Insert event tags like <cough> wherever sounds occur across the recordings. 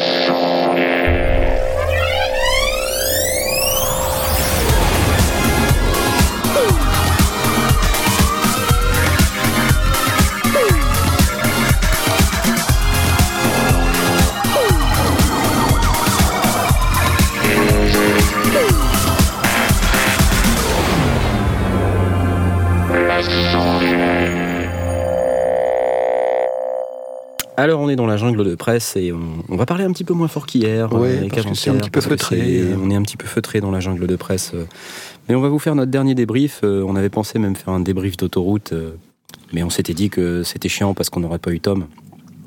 Alors, presse et on, va parler un petit peu moins fort qu'hier. Ouais, euh, parce que c'est qu'avant-hier, un petit peu feutré, euh. On est un petit peu feutré dans la jungle de presse. euh. Mais on va vous faire notre dernier débrief. On avait pensé même faire un débrief d'autoroute. Mais on s'était dit que c'était chiant parce qu'on n'aurait pas eu Tom.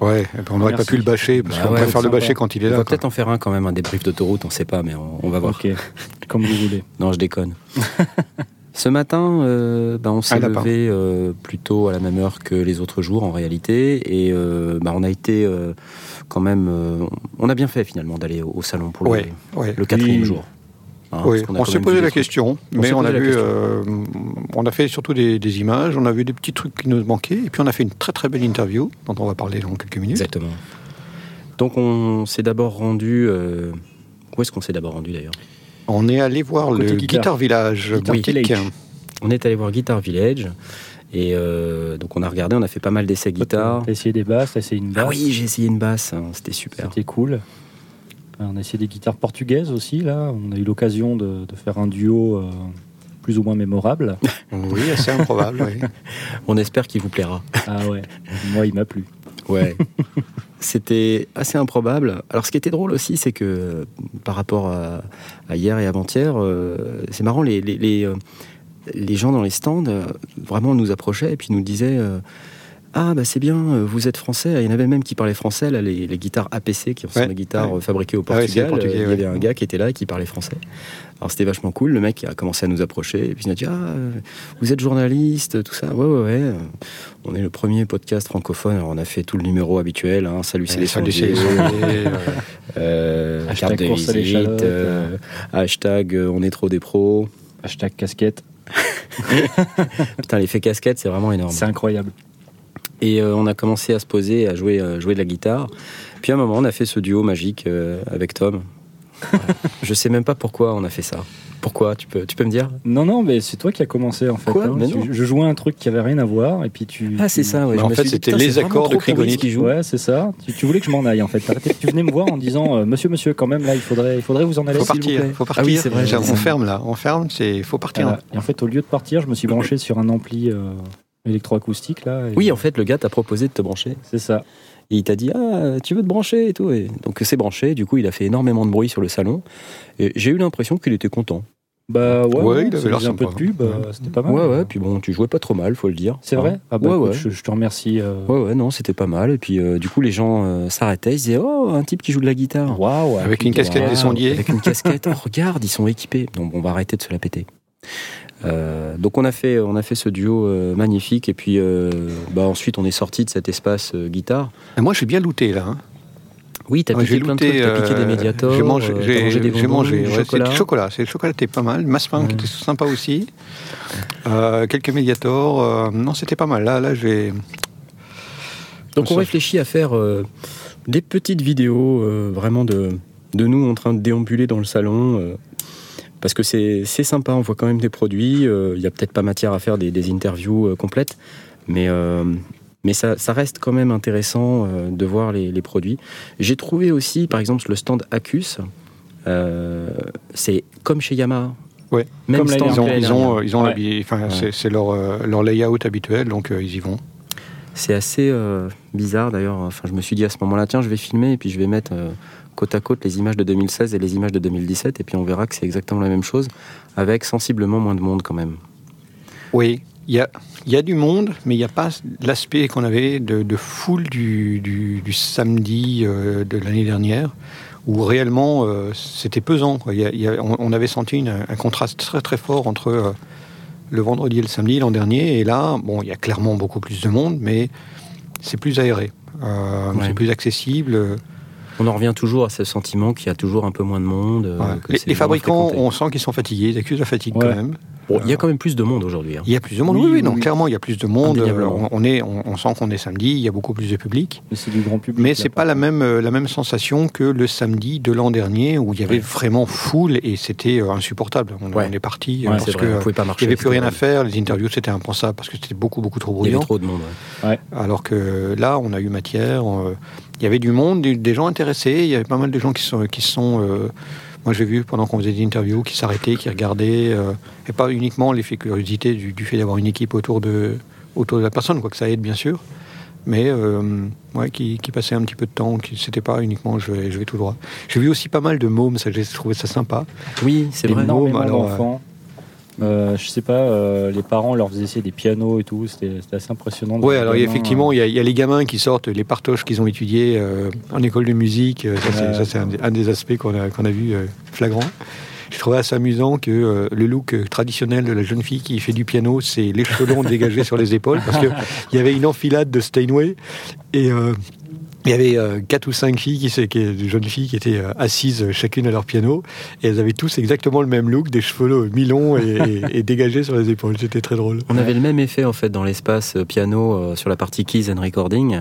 Ouais, puis on n'aurait pas pu le bâcher, parce Bah qu'on ouais, préfère le bâcher quand il est On là. va quoi. peut-être en faire un quand même, un débrief d'autoroute, on sait pas, mais on, on va voir. Ok, comme vous voulez. Non, je déconne. <laughs> Ce matin, euh, bah, on s'est lapin. levé euh, plutôt à la même heure que les autres jours en réalité, et euh, bah, on a été quand même, on a bien fait finalement d'aller au, au salon pour le, Ouais, ouais. le quatrième Oui. jour. Hein, Oui, on s'est posé la trucs. question, On mais on a vu, on a fait surtout des, des images, on a vu des petits trucs qui nous manquaient, et puis on a fait une très très belle interview dont on va parler dans quelques minutes. Exactement. Donc on s'est d'abord rendu. Où est-ce qu'on s'est d'abord rendu d'ailleurs? On est allé voir Côté le. Guitar Village Guitar. Village. On est allé voir Guitar Village. Et euh, donc on a regardé, on a fait pas mal d'essais guitare. T'as essayé des basses, t'as essayé une basse. Ah oui, j'ai essayé une basse, hein, c'était super. C'était cool. On a essayé des guitares portugaises aussi, là. On a eu l'occasion de, de faire un duo euh, plus ou moins mémorable. <laughs> Oui, assez improbable. oui. <laughs> On espère qu'il vous plaira. Ah ouais, moi il m'a plu. Ouais. <laughs> C'était assez improbable. Alors, ce qui était drôle aussi, c'est que euh, par rapport à, hier et avant-hier, euh, c'est marrant, les, les, les, euh, gens dans les stands vraiment nous approchaient et puis nous disaient Ah, bah c'est bien, euh, vous êtes français. Il y en avait même qui parlaient français, là, les, les guitares APC, qui sont Ouais, des guitares ouais. euh, fabriquées au Ah ouais, Portugal. portugais, Euh, Il y ouais. avait un gars qui était là et qui parlait français. Alors, c'était vachement cool. Le mec a commencé à nous approcher et puis il a dit Ah, vous êtes journaliste, tout ça. Ouais, ouais, ouais. On est le premier podcast francophone. Alors, on a fait tout le numéro habituel. Hein. Salut, c'est les sondiers. <laughs> euh, Hashtag carte de course visite, euh, hashtag euh, on est trop des pros. Hashtag casquette, <laughs> Putain, l'effet casquette, c'est vraiment énorme. c'est incroyable. Et euh, on a commencé à se poser, à jouer, à jouer de la guitare. Puis à un moment, on a fait ce duo magique euh, avec Tom. <laughs> Je sais même pas pourquoi on a fait ça. Pourquoi tu peux, tu peux me dire? Non, non, mais c'est toi qui as commencé en fait. Quoi? hein. Je jouais un truc qui avait rien à voir et puis tu. Ah, c'est ça, ouais. En fait, c'était les accords de Krigonite. qui joue. Ouais, c'est ça. Tu, tu voulais que je m'en aille en fait. Tu venais me voir en disant euh, Monsieur, monsieur, quand même là, il faudrait, il faudrait vous en aller. faut vous partir, plaît. faut Ah partir. oui, c'est vrai, on ferme là, on ferme, c'est faut partir. Voilà. Et en fait, au lieu de partir, je me suis branché sur un ampli euh, électroacoustique là. et- Oui, en fait, le gars t'a proposé de te brancher. c'est ça. Et il t'a dit Ah, tu veux te brancher et tout. Et donc c'est branché. Du coup, il a fait énormément de bruit sur le salon. Et j'ai eu l'impression qu'il était content. Bah ouais, Ouais, il avait l'air un peu de pub, euh, Ouais. c'était pas mal. Ouais, ouais. Puis bon, tu jouais pas trop mal, faut le dire. C'est vrai? Ah bah Ouais, écoute, ouais. Je, je te remercie. euh, Ouais, ouais, non, c'était pas mal. Et puis, euh, du coup, les gens euh, s'arrêtaient. Ils disaient Oh, un type qui joue de la guitare. Waouh Avec une casquette des sondiers. Avec une casquette. Oh, regarde, ils sont équipés. Donc, on va arrêter de se la péter. Euh, donc, on a fait, on a fait ce duo euh, magnifique. Et puis, euh, bah, ensuite, on est sorti de cet espace guitare. Et Moi, je suis bien looté là. hein. Oui, t'as Ouais, piqué plein de trucs. T'as piqué des médiators. J'ai mangé, t'as j'ai- mangé des mangé. du ouais, chocolat. du chocolat. C'est le chocolat était pas mal. Massepain Ouais. qui était sympa aussi. Quelques médiators. non, c'était pas mal. Là, là, j'ai. Donc, on Ça- réfléchit à faire des petites vidéos vraiment de, de nous en train de déambuler dans le salon. Parce que c'est sympa, on voit quand même des produits. euh, Il y a peut-être pas matière à faire des, des interviews euh, complètes, mais, euh, mais ça, ça reste quand même intéressant de voir les, les produits. J'ai trouvé aussi, par exemple, le stand Acus. c'est comme chez Yamaha. Ouais. Même Comme stand l'année ils ont, ils ont Ouais. c'est- leur, euh, leur layout habituel, donc euh, ils y vont. C'est assez euh, bizarre d'ailleurs. Enfin, je me suis dit à ce moment-là, tiens, je vais filmer et puis je vais mettre côte à côte les images de 2016 et les images de 2017 et puis on verra que c'est exactement la même chose avec sensiblement moins de monde quand même. Oui, il y a, y a du monde, mais il n'y a pas l'aspect qu'on avait de, de foule du, du, du samedi euh, de l'année dernière, où réellement euh, c'était pesant. quoi. Il y a- il y a- on, on avait senti une- un contraste très très fort entre euh, le vendredi et le samedi l'an dernier, et là, bon, il y a clairement beaucoup plus de monde, mais c'est plus aéré, Ouais. c'est plus accessible. On en revient toujours à ce sentiment qu'il y a toujours un peu moins de monde. euh, Ouais. Les, fabricants, fréquenté. on sent qu'ils sont fatigués, ils accusent la fatigue Ouais. quand même. Bon, il y a quand même plus de monde aujourd'hui. hein. Il y a plus de monde, oui, Oui, oui, oui, non, oui. clairement, il y a plus de monde. Euh, On, on est, on, on sent qu'on est samedi, il y a beaucoup plus de public. Mais c'est du grand public. Mais c'est pas la même, euh, la même sensation que le samedi de l'an dernier où il y avait Ouais. vraiment foule et c'était euh, insupportable. On, Ouais. on est parti Ouais, parce que pouvait pas il n'y avait plus rien à faire, les interviews c'était impensable parce que c'était beaucoup beaucoup trop horrible. Il y bruyant. avait trop de monde. ouais. Alors que là, on a eu matière. euh, Il y avait du monde, des, des gens intéressés. Il y avait pas mal de gens qui sont, qui sont. euh, moi, j'ai vu pendant qu'on faisait des interviews, qui s'arrêtaient, qui regardaient, euh, et pas uniquement l'effet curiosité du, du fait d'avoir une équipe autour de, autour de la personne, quoi que ça aide bien sûr, mais euh, ouais, qui, qui passaient un petit peu de temps. Qui c'était pas uniquement je vais, je vais tout droit. J'ai vu aussi pas mal de mômes, ça j'ai trouvé ça sympa. Oui, c'est vrai. alors. Euh, je sais pas, euh, les parents leur faisaient essayer des pianos et tout, c'était assez impressionnant. voir alors gamins, effectivement, il y, a- il y a les gamins qui sortent les partoches qu'ils ont étudiés euh, en école de musique. Euh, Ça, c'est- un, des- un des aspects qu'on a, qu'on a vu euh, flagrant. Je trouvais assez amusant que euh, le look euh, traditionnel de la jeune fille qui fait du piano, c'est longs <laughs> dégagés sur les épaules, parce qu'il y avait une enfilade de Steinway et euh, il y avait euh, quatre ou cinq filles, qui, qui, des jeunes filles qui étaient euh, assises chacune à leur piano, et elles avaient tous exactement le même look, des cheveux longs, mi-longs et, et- <laughs> et dégagés sur les épaules. C'était très drôle. On avait le même effet en fait dans l'espace euh, piano euh, sur la partie keys and recording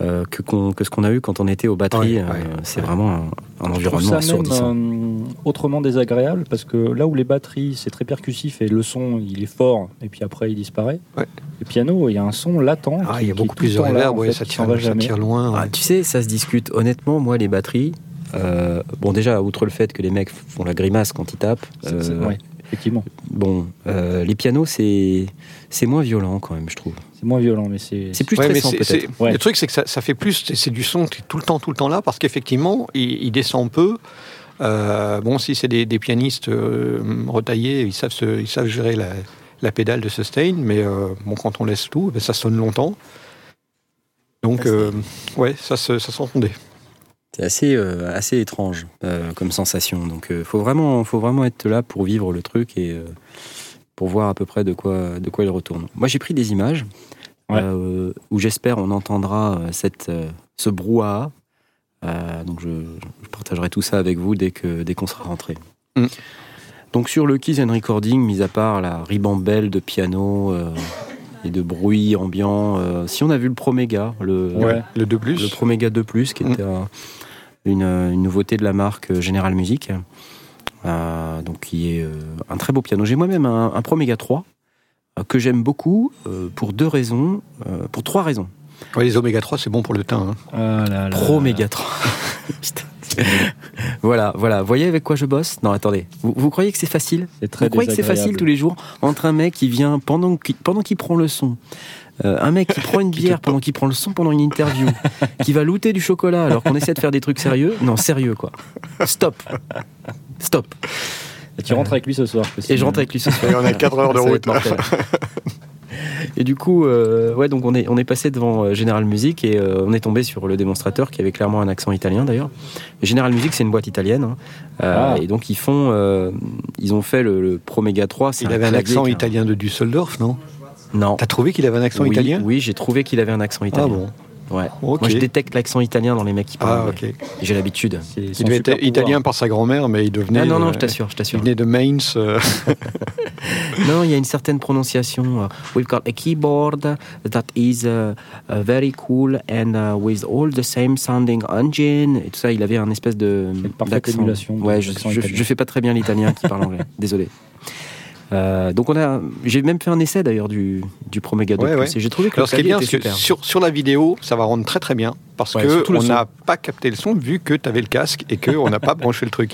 euh, que, ce qu'on a eu quand on était aux batteries. Ouais, ouais, Euh, c'est ouais. vraiment un, environnement ça assourdissant. même euh, autrement désagréable parce que là où les batteries c'est très percussif et le son il est fort et puis après il disparaît. Ouais. Le piano il y a un son latent. Ah, qui- il y a beaucoup plus de fait, ça, tire, s'en va ça jamais. tire loin. ouais. Ah, tu sais, ça se discute. Honnêtement, moi, les batteries, euh, bon, déjà, outre le fait que les mecs font la grimace quand ils tapent, euh, effectivement, bon, euh, les pianos, c'est c'est moins violent quand même, je trouve. c'est moins violent mais c'est C'est plus Ouais, stressant c'est- peut-être. Ouais. Le truc, c'est que ça, ça fait plus, c'est- du son qui est tout le temps, tout le temps là, parce qu'effectivement, il, il descend peu. Euh, bon, si c'est des, des pianistes euh, retaillés, ils savent, se- ils savent gérer la, la pédale de sustain, mais euh, bon, quand on laisse tout, ben, ça sonne longtemps. Donc, ouais, ça, se- ça s'entendait. C'est assez, euh, assez étrange euh, comme sensation. Donc, il faut, vraiment, faut vraiment être là pour vivre le truc et euh, pour voir à peu près de quoi, de quoi il retourne. Moi, j'ai pris des images Ouais. euh, où j'espère on entendra euh, cette, euh, ce brouhaha. Euh, donc, je, je partagerai tout ça avec vous dès que dès qu'on sera rentré. Mm. Donc, sur le Keys and Recording, mis à part la ribambelle de piano euh, et de bruit ambiant, euh, si on a vu le Proméga, le, Ouais. Le 2 plus. le Proméga 2 Plus, qui Mm. était un- une, une nouveauté de la marque euh, General Music. Euh, donc, qui est euh, un très beau piano. J'ai moi-même un, un Proméga 3 euh, que j'aime beaucoup euh, pour deux raisons, euh, pour trois raisons. Ouais, les oméga 3, c'est bon pour le teint. hein. Ah là là. Proméga 3. <laughs> <laughs> Voilà, voilà. Vous voyez avec quoi je bosse? Non, attendez. Vous, vous croyez que c'est facile? C'est très Vous croyez que c'est facile tous les jours? Entre un mec qui vient pendant qu'il pendant qu'il prend le son, euh, un mec qui prend une <laughs> bière pendant qu'il prend le son pendant une interview, <laughs> qui va looter du chocolat alors qu'on essaie de faire des trucs sérieux? Non, sérieux quoi. Stop. Stop. Et tu rentres avec lui ce soir. Et je rentre avec lui ce soir. Et on a 4 heures de route. Et du coup, euh, ouais, donc on est, on est passé devant euh, General Music et euh, on est tombé sur le démonstrateur qui avait clairement un accent italien d'ailleurs. General Music, c'est une boîte italienne. hein. Euh, Ah. Et donc ils font, ils ont fait le, le Proméga 3. c'est Il avait un accent italien de Düsseldorf, non? Non. T'as trouvé qu'il avait un accent oui, italien? Oui, j'ai trouvé qu'il avait un accent Ah italien. bon Ouais. Moi, je détecte l'accent italien dans les mecs qui parlent. Ah, ok. J'ai l'habitude. Il devait super être pouvoir. italien par sa grand-mère, mais il devenait. Ah non, non, euh, je t'assure, je Il t'assure. venait de Mainz. euh, <laughs> Non, il y a une certaine prononciation. euh, we've got a keyboard that is uh, very cool and uh, with all the same sounding engine. Et tout ça, il avait un espèce de Une parfaite d'accent. émulation Ouais, je, je, je fais pas très bien l'italien qui parle anglais. Désolé. Euh, donc on a, j'ai même fait un essai d'ailleurs du du Proméga 2 Ouais, et j'ai trouvé que Alors, le ce qui est bien, était que super. sur, sur la vidéo, ça va rendre très très bien. Parce Ouais, que on n'a pas capté le son vu que tu avais le casque et qu'on n'a pas <laughs> branché le truc.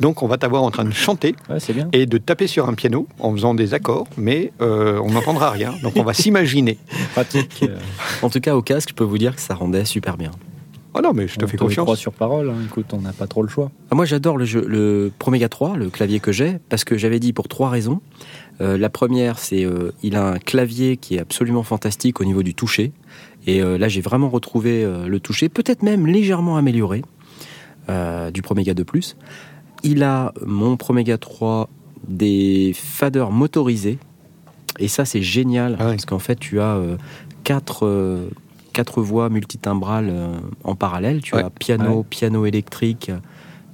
Donc, on va t'avoir en train de chanter bien. et de taper sur un piano en faisant des accords, mais euh, on n'entendra rien. Donc, on va s'imaginer. <laughs> Pratique. euh, En tout cas, au casque, je peux vous dire que ça rendait super bien. Oh non, mais je te on fais confiance. sur parole. hein. Écoute, on n'a pas trop le choix. Ah, Moi, j'adore le, jeu, le Proméga 3, le clavier que j'ai, parce que j'avais dit pour trois raisons. Euh, la première, c'est euh, il a un clavier qui est absolument fantastique au niveau du toucher. Et euh, là, j'ai vraiment retrouvé euh, le toucher, peut-être même légèrement amélioré euh, du Proméga 2 Plus. Il a mon Proméga 3 des faders motorisés. Et ça, c'est génial, Ah oui. parce qu'en fait, tu as euh, quatre, euh, quatre voix multitimbrales euh, en parallèle. Tu Ouais. as piano, Ouais. piano électrique,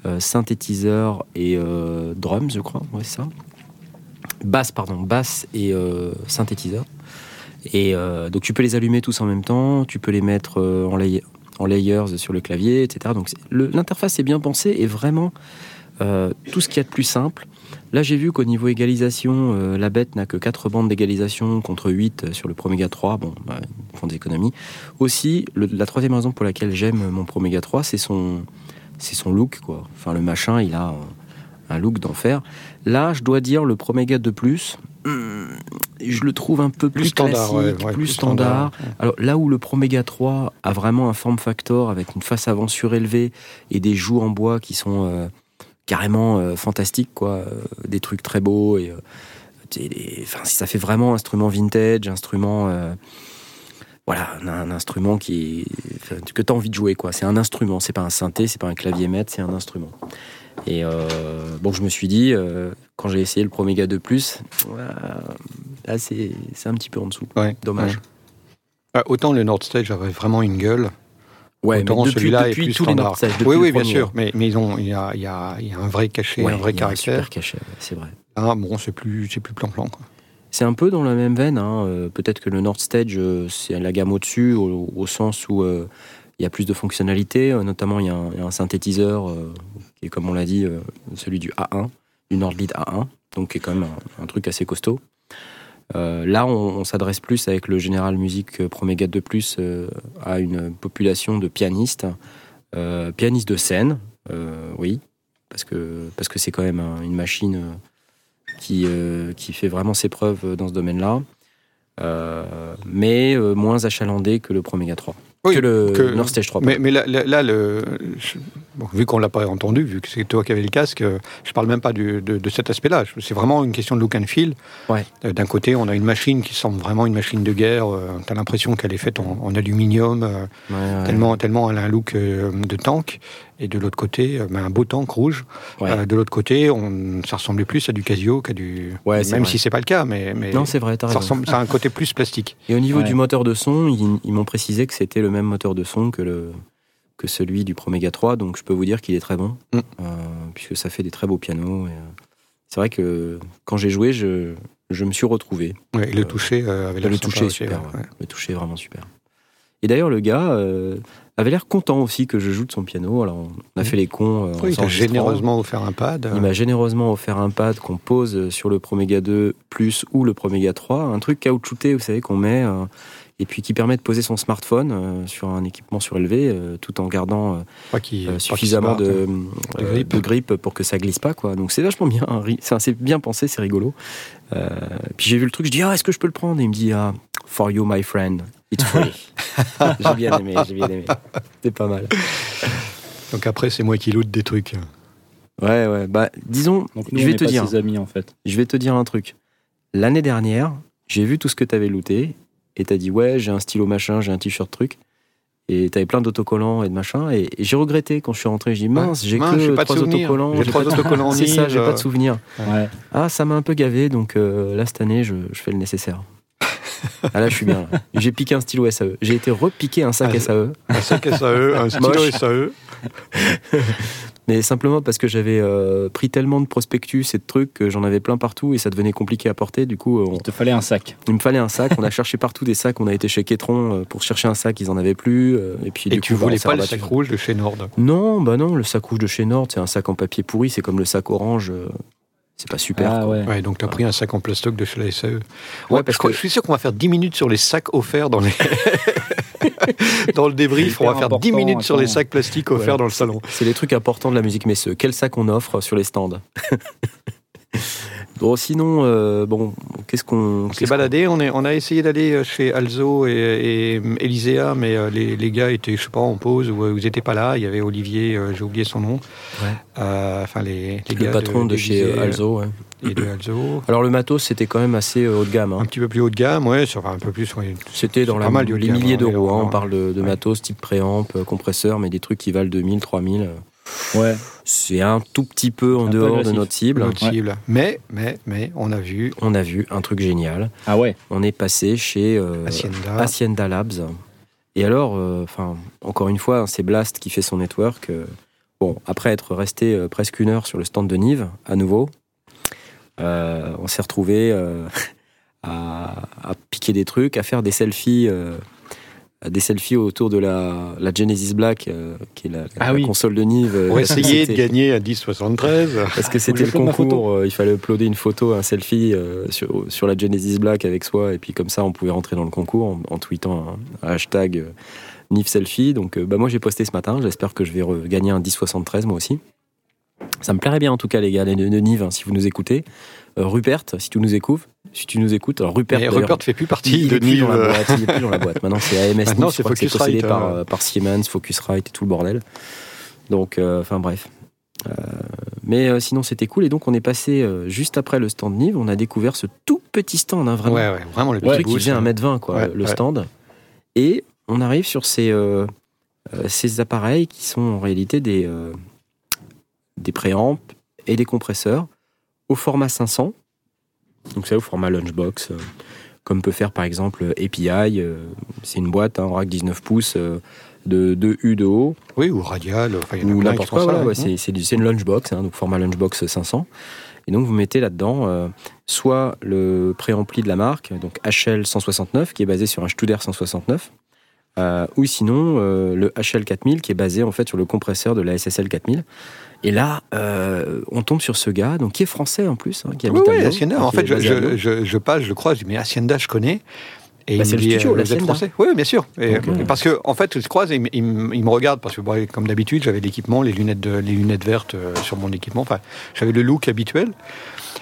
euh, synthétiseur et euh, drums, je crois. Ouais, ça. Basse, pardon, basse et synthétiseur. Et donc tu peux les allumer tous en même temps, tu peux les mettre en, lay- en layers sur le clavier, etc. Donc l'interface est bien pensée et vraiment tout ce qu'il y a de plus simple. Là j'ai vu qu'au niveau égalisation, euh, la bête n'a que 4 bandes d'égalisation contre 8 sur le Promega 3. Bon, bah, ils font des économies. Aussi, le- la troisième raison pour laquelle j'aime mon Promega 3, c'est son, c'est son look. Quoi. Enfin, le machin, il a euh, un look d'enfer. Là, je dois dire, le Promega 2 Plus, hum, je le trouve un peu plus, Plus standard, classique, ouais, plus standard. Alors là où le Promega 3 a vraiment un form factor avec une face avant surélevée et des joues en bois qui sont euh, carrément euh, fantastiques, quoi, euh, des trucs très beaux et euh, enfin, ça fait vraiment instrument vintage, instrument voilà, un, un instrument qui que tu as envie de jouer quoi. C'est un instrument, c'est pas un synthé, c'est pas un clavier maître, c'est un instrument. Et euh, bon, je me suis dit euh, quand j'ai essayé le Promega 2 Plus, là c'est un petit peu en dessous. Ouais, Dommage. ouais. Ah, autant le Nord Stage avait vraiment une gueule, Ouais, autant mais depuis, est depuis plus tous les standard. Northside, depuis oui, le oui, bien sûr, mais, mais ils ont, il, y a, il, y a, il y a un vrai cachet, Ouais, un vrai il y a caractère. super cachet, c'est vrai. Ah, bon, c'est plus, c'est plus plan-plan. quoi. C'est un peu dans la même veine. hein, euh, Peut-être que le Nord Stage, euh, c'est la gamme au-dessus, au, au sens où euh, il y a plus de fonctionnalités. notamment, il y, a un- il y a un synthétiseur euh, qui est, comme on l'a dit, euh, celui du A1, du Nord Lead A1, donc qui est quand même un, un truc assez costaud. Euh, là, on, s'adresse plus avec le General Music Promega 2 Plus euh, à une population de pianistes, euh, pianistes de scène, euh, oui, parce que c'est quand même un- une machine euh, qui euh, fait vraiment ses preuves dans ce domaine-là, Euh, mais euh, moins achalandé que le Promega 3, Oui, que le que- Nord Stage 3. Mais, mais là, là, là, le, je- bon, vu qu'on l'a pas entendu, vu que c'est toi qui avais le casque, euh, je parle même pas du- de, de cet aspect-là. C'est vraiment une question de look and feel. Ouais. Euh, D'un côté, on a une machine qui semble vraiment une machine de guerre. tu as l'impression qu'elle est faite en, en aluminium, euh, Ouais, ouais. tellement, tellement elle a un look euh, de tank. Et de l'autre côté, euh, ben, un beau tank rouge. Euh, de l'autre côté, on, ça ressemblait plus à du Casio qu'à du. Même vrai. si c'est pas le cas, mais, mais Non, c'est vrai, t'as ça, ressemble, ça a un côté plus plastique. Et au niveau du moteur de son, ils, ils m'ont précisé que c'était le même moteur de son que, le, que celui du Promega 3, donc je peux vous dire qu'il est très bon, Mm. euh, puisque ça fait des très beaux pianos. et, euh, c'est vrai que quand j'ai joué, je, je me suis retrouvé. Ouais, et le Euh, toucher euh, avait l'air Le sympa toucher est aussi, super, ouais. ouais. le toucher vraiment super. Et d'ailleurs, le gars euh, avait l'air content aussi que je joue de son piano. Alors, on a fait les cons. euh, Oui, il s'enregistrant. généreusement offert un pad. Il m'a généreusement offert un pad qu'on pose sur le Promega 2 Plus ou le Promega 3, un truc caoutchouté, vous savez, qu'on met, et puis qui permet de poser son smartphone euh, sur un équipement surélevé, euh, tout en gardant euh, euh, suffisamment de, De euh, grip. de grip pour que ça glisse pas, quoi. Donc c'est vachement bien, c'est bien pensé, c'est rigolo. Euh, puis j'ai vu le truc, je dis ah est-ce que je peux le prendre? Et il me dit ah for you my friend, it's free. <laughs> j'ai bien aimé, j'ai bien aimé. C'est pas mal. Donc après, c'est moi qui loot des trucs. Ouais ouais, bah disons, Donc nous, je vais te pas dire. ses amis en fait. Je vais te dire un truc. L'année dernière, j'ai vu tout ce que t'avais looté et t'as dit ouais, j'ai un stylo machin, j'ai un t-shirt truc. Et t'avais plein d'autocollants et de machin. Et, et j'ai regretté quand je suis rentré. J'ai dit mince, j'ai Mince, que j'ai pas trois autocollants. J'ai trois pas de- autocollants <laughs> C'est ça, j'ai pas de souvenirs. Ouais. Ah, ça m'a un peu gavé, donc euh, là cette année, je, je fais le nécessaire. Ah là, je suis bien. J'ai piqué un stylo SAE. J'ai été repiquer un sac Ah, SAE, Un sac SAE, un <laughs> stylo Moche. SAE. mais simplement parce que j'avais euh, pris tellement de prospectus et de trucs que j'en avais plein partout et ça devenait compliqué à porter. Du coup, euh, on- Il te fallait un sac. Il me fallait un sac. On a cherché partout des sacs. On a été chez Quetron euh, pour chercher un sac. Ils en avaient plus. euh, Et puis Et du tu coup, bah, voulais pas le sac rouge de chez Nord. Non, bah non. Le sac rouge de chez Nord, c'est un sac en papier pourri. C'est comme le sac orange. C'est pas super. ah ouais. Ouais, donc tu as pris un sac en plastoc de chez la SAE. Ouais, Ouais, parce je, que- je suis sûr qu'on va faire 10 minutes sur les sacs offerts dans, les... <laughs> dans le débrief. On va faire 10 important, minutes sur les sacs plastiques offerts Ouais. dans le salon. C'est les trucs importants de la musique messeux. Quel sac on offre sur les stands? <laughs> <laughs> Bon, sinon, euh, bon, qu'est-ce qu'on. On s'est baladé, on, est, on a essayé d'aller chez Alzo et, et Elisea, mais euh, les, les gars étaient, je sais pas, en pause ou euh, vous n'étiez pas là. Il y avait Olivier, euh, j'ai oublié son nom. Ouais. Euh, enfin, les, les Le gars patron de, chez euh, Alzo. ouais. Et de Alzo. Alors, le matos, c'était quand même assez euh, haut de gamme. hein. Un petit peu plus haut de gamme, ouais, sur, enfin, un peu plus. ouais. C'était dans la, mal les milliers hein, d'euros. hein. on- parle de, de matos type préamp, euh, compresseur, mais des trucs qui valent 2000, 3000. Ouais. C'est un tout petit peu en peu dehors de notre cible. Notre cible. Mais, mais, mais, on a vu On a vu un truc génial. Ah ouais. On est passé chez euh, Hacienda. Hacienda Labs. Et alors, euh, enfin, encore une fois, c'est Blast qui fait son network. euh, bon, après être resté euh, presque une heure sur le stand de Nive, à nouveau, euh, on s'est retrouvé euh, <laughs> à, à piquer des trucs, à faire des selfies, euh, des selfies autour de la, la Genesis Black, euh, qui est la, Ah la oui. console de Nive. Pour essayer de gagner à 10,73. Parce que c'était le concours, euh, il fallait uploader une photo, un selfie euh, sur, sur la Genesis Black avec soi, et puis comme ça on pouvait rentrer dans le concours en, en tweetant un, un hashtag NIF Selfie. Donc bah, moi j'ai posté ce matin, j'espère que je vais gagner un 1073 moi aussi. Ça me plairait bien en tout cas les gars, les de, Nive, hein, si vous nous écoutez. Rupert, si tu nous écoutes, si tu nous écoutes, alors Rupert, Rupert ne fait plus partie de Nive. boîte, il est plus dans la boîte. <laughs> Maintenant c'est AMS Maintenant, Nice, c'est Focusrite, possédé par, hein. euh, par Siemens, Focusrite et tout le bordel. Donc, euh, enfin bref. Euh, mais sinon c'était cool et donc on est passé juste après le stand Nive, on a découvert ce tout petit stand, hein, vraiment. Ouais, ouais, vraiment le petit truc qui faisait hein. 1m20 quoi, Ouais, le stand. Et on arrive sur ces, ces appareils qui sont en réalité des, des préamps et des compresseurs au format 500. Donc c'est au format lunchbox, euh, comme peut faire par exemple API. euh, c'est une boîte, un rack 19 pouces euh, de 2 U de haut Oui, ou radial. Enfin, il y en a ou n'importe quoi. voilà, ouais, c'est- c'est du- c'est une lunchbox, hein, donc format lunchbox 500. Et donc vous mettez là-dedans euh, soit le préampli de la marque, donc HL 169 qui est basé sur un Studer 169, euh, ou sinon euh, le HL 4000 qui est basé en fait sur le compresseur de la SSL 4000. Et là, euh, on tombe sur ce gars, donc qui est français en plus, hein, qui Oui, habite à oui, Hacienda. hein, En fait, je, passe, je le croise, je dis, mais Hacienda, je connais. Et Bah, il me dit, studio, euh, vous êtes français Oui, bien sûr. Et, Parce que, en fait, je croise et il, me- il me il me regarde, parce que, bon, comme d'habitude, j'avais l'équipement, les lunettes, de- les lunettes vertes sur mon équipement. Enfin, j'avais le look habituel.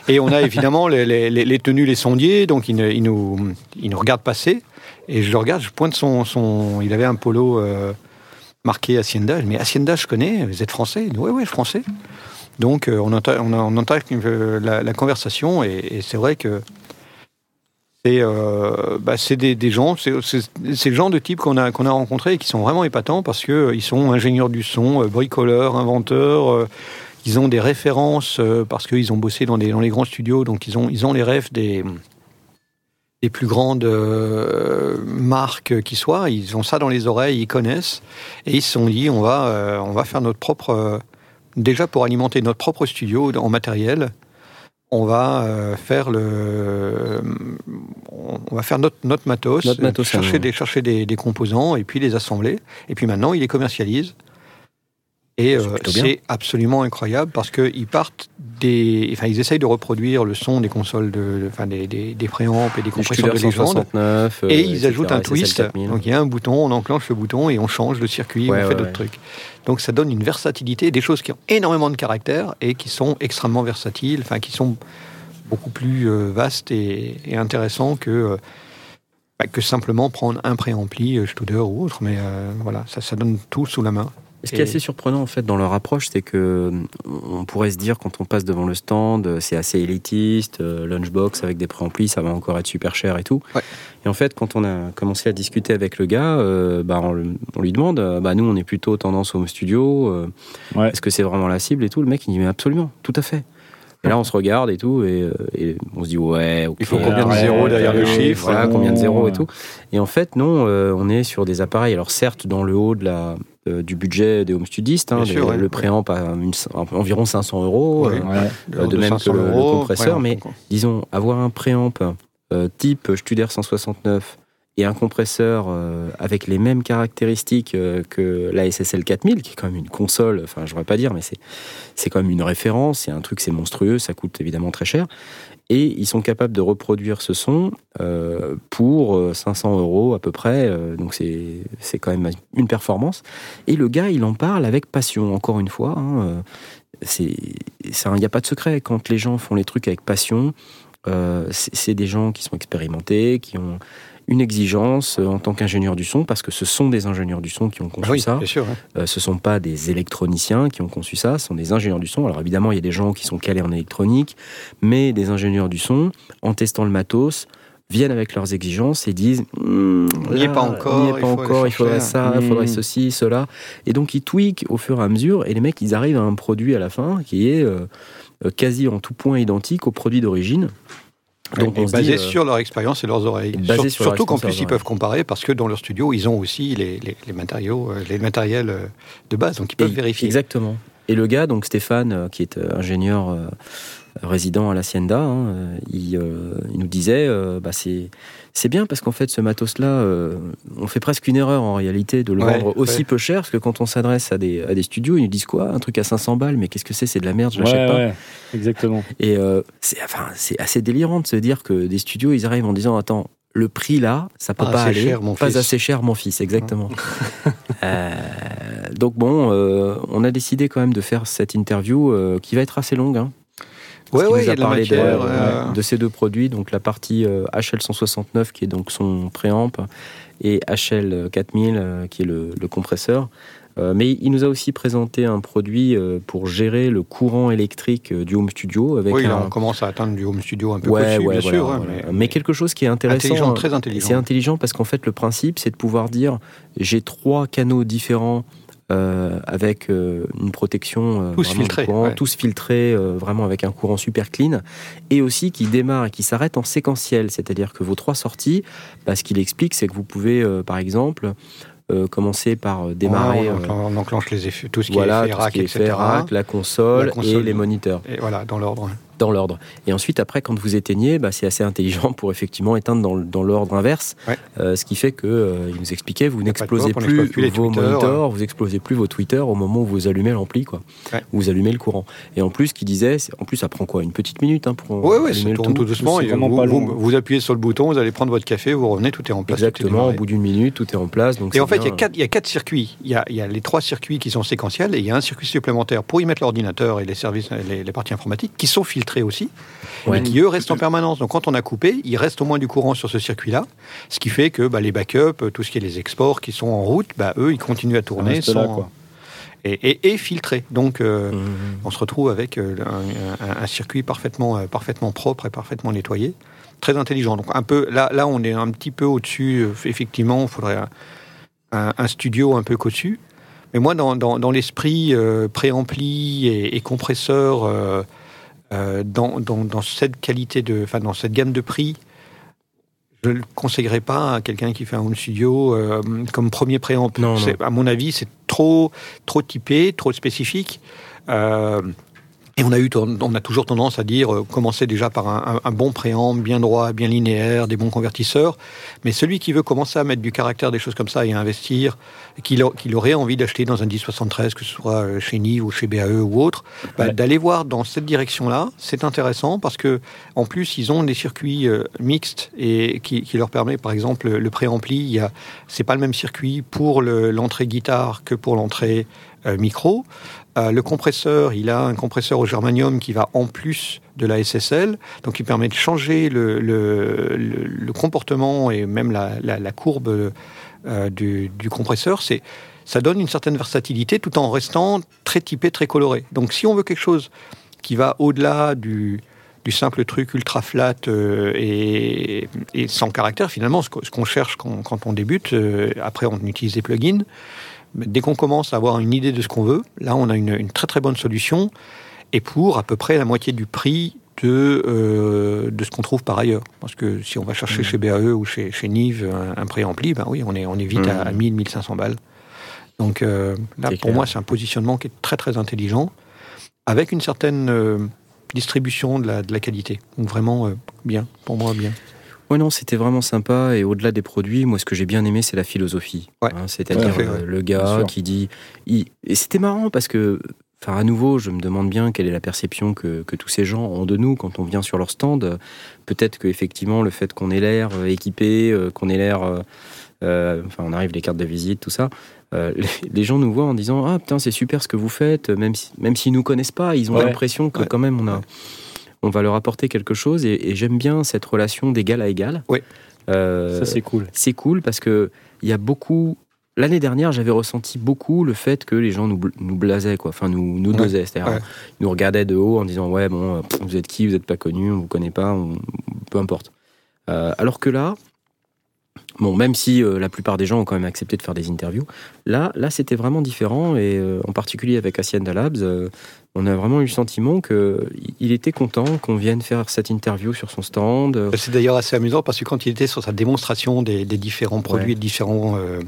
Et on a <laughs> évidemment les, les- les- les tenues, les sondiers, donc il, il nous, il nous regarde passer. Et je le regarde, je pointe son. son il avait un polo euh, marqué Hacienda. Mais Hacienda, je connais, vous êtes français? Oui, oui, français. Donc, euh, on entend, on, on euh, la, conversation, et, c'est vrai que c'est bah, des, des gens, c'est le genre de type qu'on a, qu'on a rencontré et qui sont vraiment épatants parce qu'ils sont ingénieurs du son, bricoleurs, inventeurs. ils ont des références parce qu'ils ont bossé dans, des, dans les grands studios, donc ils ont, ils ont les rêves des, des plus grandes euh, marques qui soient. Ils ont ça dans les oreilles, ils connaissent. Et ils se sont dit, on va, euh, on va faire notre propre. euh, déjà pour alimenter notre propre studio en matériel, on va faire le, on on va faire notre, notre matos, Notre matos, chercher, ouais. des, chercher des, des composants et puis les assembler. Et puis maintenant, ils les commercialisent. Et C'est euh, c'est absolument incroyable parce qu'ils partent des, enfin, ils essayent de reproduire le son des consoles de, enfin, des, des, des préamps et des compresseurs de légende. 169, euh, Et ils etc., ajoutent un twist. 4000. Donc il y a un bouton, on enclenche le bouton et on change le circuit, Ouais, on fait ouais, d'autres ouais. trucs. Donc ça donne une versatilité, des choses qui ont énormément de caractère et qui sont extrêmement versatiles, enfin qui sont beaucoup plus euh, vastes et, et intéressants que, euh, bah, que simplement prendre un préampli, Studer ou autre. Mais euh, voilà, ça, ça donne tout sous la main. Ce qui est assez surprenant en fait dans leur approche, c'est que euh, on pourrait se dire quand on passe devant le stand, euh, c'est assez élitiste, euh, lunchbox avec des préamplis, ça va encore être super cher et tout. Ouais. Et en fait, quand on a commencé à discuter avec le gars, euh, bah, on, lui demande, bah, nous on est plutôt tendance home studio, euh, Ouais. est-ce que c'est vraiment la cible et tout? Le mec il dit mais absolument, tout à fait. Et là on se regarde et tout et, euh, et on se dit ouais, ok, Il faut combien de zéros derrière le ouais, chiffre Voilà, combien de zéros et tout. Et en fait, non, euh, on est sur des appareils, alors certes dans le haut de la, euh, du budget des home studistes, hein, Bien des- sûr, ouais. le préamp à une- environ 500 euros. Ouais. euh. Euh, de même 500 que le- compresseur, mais- disons, avoir un préamp euh, type Studer 169 et un compresseur euh, avec les mêmes caractéristiques euh, que la SSL 4000, qui est quand même une console, enfin je ne pas dire, mais c'est, quand même une référence, c'est un truc, c'est monstrueux, ça coûte évidemment très cher. Et ils sont capables de reproduire ce son euh, pour euh, 500 euros à peu près, donc c'est, quand même une performance. Et le gars, il en parle avec passion, encore une fois. hein, il n'y a pas de secret. Quand les gens font les trucs avec passion, c'est des gens qui sont expérimentés, qui ont une exigence euh, en tant qu'ingénieur du son, parce que ce sont des ingénieurs du son qui ont conçu Ah oui, ça. bien sûr. Euh, ce sont pas des électroniciens qui ont conçu ça, ce sont des ingénieurs du son. Alors évidemment, il y a des gens qui sont calés en électronique, mais des ingénieurs du son, en testant le matos, viennent avec leurs exigences et disent Hmm, On n'y est pas encore, n'y est il pas faut encore, il faudrait ça, il faudrait Hmm. ceci, cela. Et donc ils tweakent au fur et à mesure, et les mecs, ils arrivent à un produit à la fin qui est euh, quasi en tout point identique au produit d'origine. Donc, basé dit, sur leur expérience et leurs oreilles. Sur surtout qu'en plus, ils peuvent comparer parce que dans leur studio, ils ont aussi les, les, matériaux, les matériels de base, donc ils peuvent vérifier. Exactement. Et le gars, donc Stéphane, qui est ingénieur résident à l'Hacienda, hein, il, il, nous disait, bah, c'est c'est bien parce qu'en fait, ce matos-là, euh, on fait presque une erreur en réalité de le vendre aussi peu cher, parce que quand on s'adresse à des, à des studios, ils nous disent quoi? Un truc à 500 balles, mais qu'est-ce que c'est? C'est de la merde, je l'achète pas. exactement. Et euh, c'est enfin, assez délirant de se dire que des studios, ils arrivent en disant Attends, le prix là, ça peut pas, aller, pas assez cher, mon fils, exactement. <laughs> euh, donc bon, euh, on a décidé quand même de faire cette interview qui va être assez longue. Hein. Oui, ouais, il a parlé de, de, ces deux produits, donc la partie HL169 qui est donc son préamp et HL4000 euh, qui est le, compresseur. Euh, mais il nous a aussi présenté un produit euh, pour gérer le courant électrique du home studio. Avec oui, on commence à atteindre du home studio un peu ouais, bien sûr. mais, quelque chose qui est intéressant. Intelligent, très intelligent. C'est intelligent parce qu'en fait, le principe, c'est de pouvoir dire j'ai trois canaux différents euh, avec euh, une protection euh, tous filtrés, tous filtrés, vraiment avec un courant super clean, et aussi qui démarre et qui s'arrête en séquentiel, c'est-à-dire que vos trois sorties, bah, ce qu'il explique, c'est que vous pouvez, par exemple, commencer par démarrer. on, enclenche les effets, tout ce qui est FERAC, etc. la, console la, console et les moniteurs. Et voilà, dans l'ordre dans l'ordre. Et ensuite, après, quand vous éteignez, bah, c'est assez intelligent pour effectivement éteindre dans, dans l'ordre inverse. Euh, ce qui fait que, euh, il nous expliquait, vous n'explosez plus, vos moniteurs, vous explosez plus vos Twitter au moment où vous allumez l'ampli, quoi. Vous allumez le courant. Et en plus, ce qu'il disait, en plus, ça prend quoi Une petite minute hein, pour. Oui, oui, ça tourne tout, doucement. vous, vous, appuyez sur le bouton, vous allez prendre votre café, vous revenez, tout est en place. Exactement, au bout d'une minute, tout est en place. Donc et en fait, il y, a quatre circuits. Il y a, y a les trois circuits qui sont séquentiels et il y a un circuit supplémentaire pour y mettre l'ordinateur et les services, les, les parties informatiques qui sont filtrés aussi mais qui eux restent en permanence. Donc quand on a coupé, il reste au moins du courant sur ce circuit-là, ce qui fait que bah, les backups, tout ce qui est les exports qui sont en route, bah, eux, ils continuent à tourner sans... Et, et, filtrés. Donc euh, mmh. on se retrouve avec euh, un, circuit parfaitement, euh, parfaitement propre et parfaitement nettoyé. Très intelligent. Donc un peu, là, là on est un petit peu au-dessus. effectivement, il faudrait un, studio un peu qu'au-dessus. Mais moi, dans, dans, l'esprit préampli et, et compresseur euh, dans, dans, cette qualité de, enfin dans cette gamme de prix, je ne le conseillerais pas à quelqu'un qui fait un home studio euh, comme premier préamp. À mon avis, c'est trop, trop typé, trop spécifique. Euh, et on a, eu, on a toujours tendance à dire, euh, commencer déjà par un, bon préamble, bien droit, bien linéaire, des bons convertisseurs. Mais celui qui veut commencer à mettre du caractère, des choses comme ça, et à investir, qu'il aurait envie d'acheter dans un 1073, que ce soit euh, chez Nive ou chez BAE ou autre, bah, d'aller voir dans cette direction-là, c'est intéressant parce que en plus, ils ont des circuits euh, mixtes et qui, leur permet, par exemple, le préampli, c'est pas le même circuit pour l'entrée guitare que pour l'entrée micro. Euh, le compresseur, il a un compresseur au germanium qui va en plus de la SSL, donc il permet de changer le, comportement et même la, courbe euh, du, compresseur. C'est ça donne une certaine versatilité tout en restant très typé, très coloré. Donc si on veut quelque chose qui va au-delà du, simple truc ultra flat euh, et, sans caractère, finalement, ce qu'on cherche quand, on débute, après on utilise des plugins, Dès qu'on commence à avoir une idée de ce qu'on veut, là, on a une, très très bonne solution. Et pour à peu près la moitié du prix de, euh, de ce qu'on trouve par ailleurs. Parce que si on va chercher mmh. chez BAE ou chez, chez Nive un, préampli, ben oui, on est, on est vite à, 1000, mmh. 1500 balles. Donc euh, là, pour moi, c'est un positionnement qui est très très intelligent, avec une certaine euh, distribution de la, de la qualité. Donc vraiment bien, pour moi, bien. Ouais, non, c'était vraiment sympa. Et au-delà des produits, moi, ce que j'ai bien aimé, c'est la philosophie. Hein, c'est-à-dire euh, le gars qui dit. Et c'était marrant parce que. Enfin, à nouveau, je me demande bien quelle est la perception que, que tous ces gens ont de nous quand on vient sur leur stand. Peut-être qu'effectivement, le fait qu'on ait l'air euh, équipé, euh, qu'on ait l'air. enfin, on arrive les cartes de visite, tout ça. <laughs> les, gens nous voient en disant Ah putain, c'est super ce que vous faites, même s'ils si, même nous connaissent pas, ils ont l'impression que quand même on a on va leur apporter quelque chose et, j'aime bien cette relation d'égal à égal. Oui. Euh, ça c'est cool. C'est cool parce que il y a beaucoup. L'année dernière, j'avais ressenti beaucoup le fait que les gens nous, nous blasaient, quoi. Enfin, nous, nous dosaient. C'est-à-dire, ils nous regardaient de haut en disant Ouais, bon, vous êtes qui Vous n'êtes pas connu, on vous connaît pas, peu importe. Euh, alors que là, bon, même si euh, la plupart des gens ont quand même accepté de faire des interviews, là, là c'était vraiment différent, et en particulier avec Hacienda Labs, on a vraiment eu le sentiment qu'il était content qu'on vienne faire cette interview sur son stand. C'est d'ailleurs assez amusant parce que quand il était sur sa démonstration des, différents produits, des différents euh,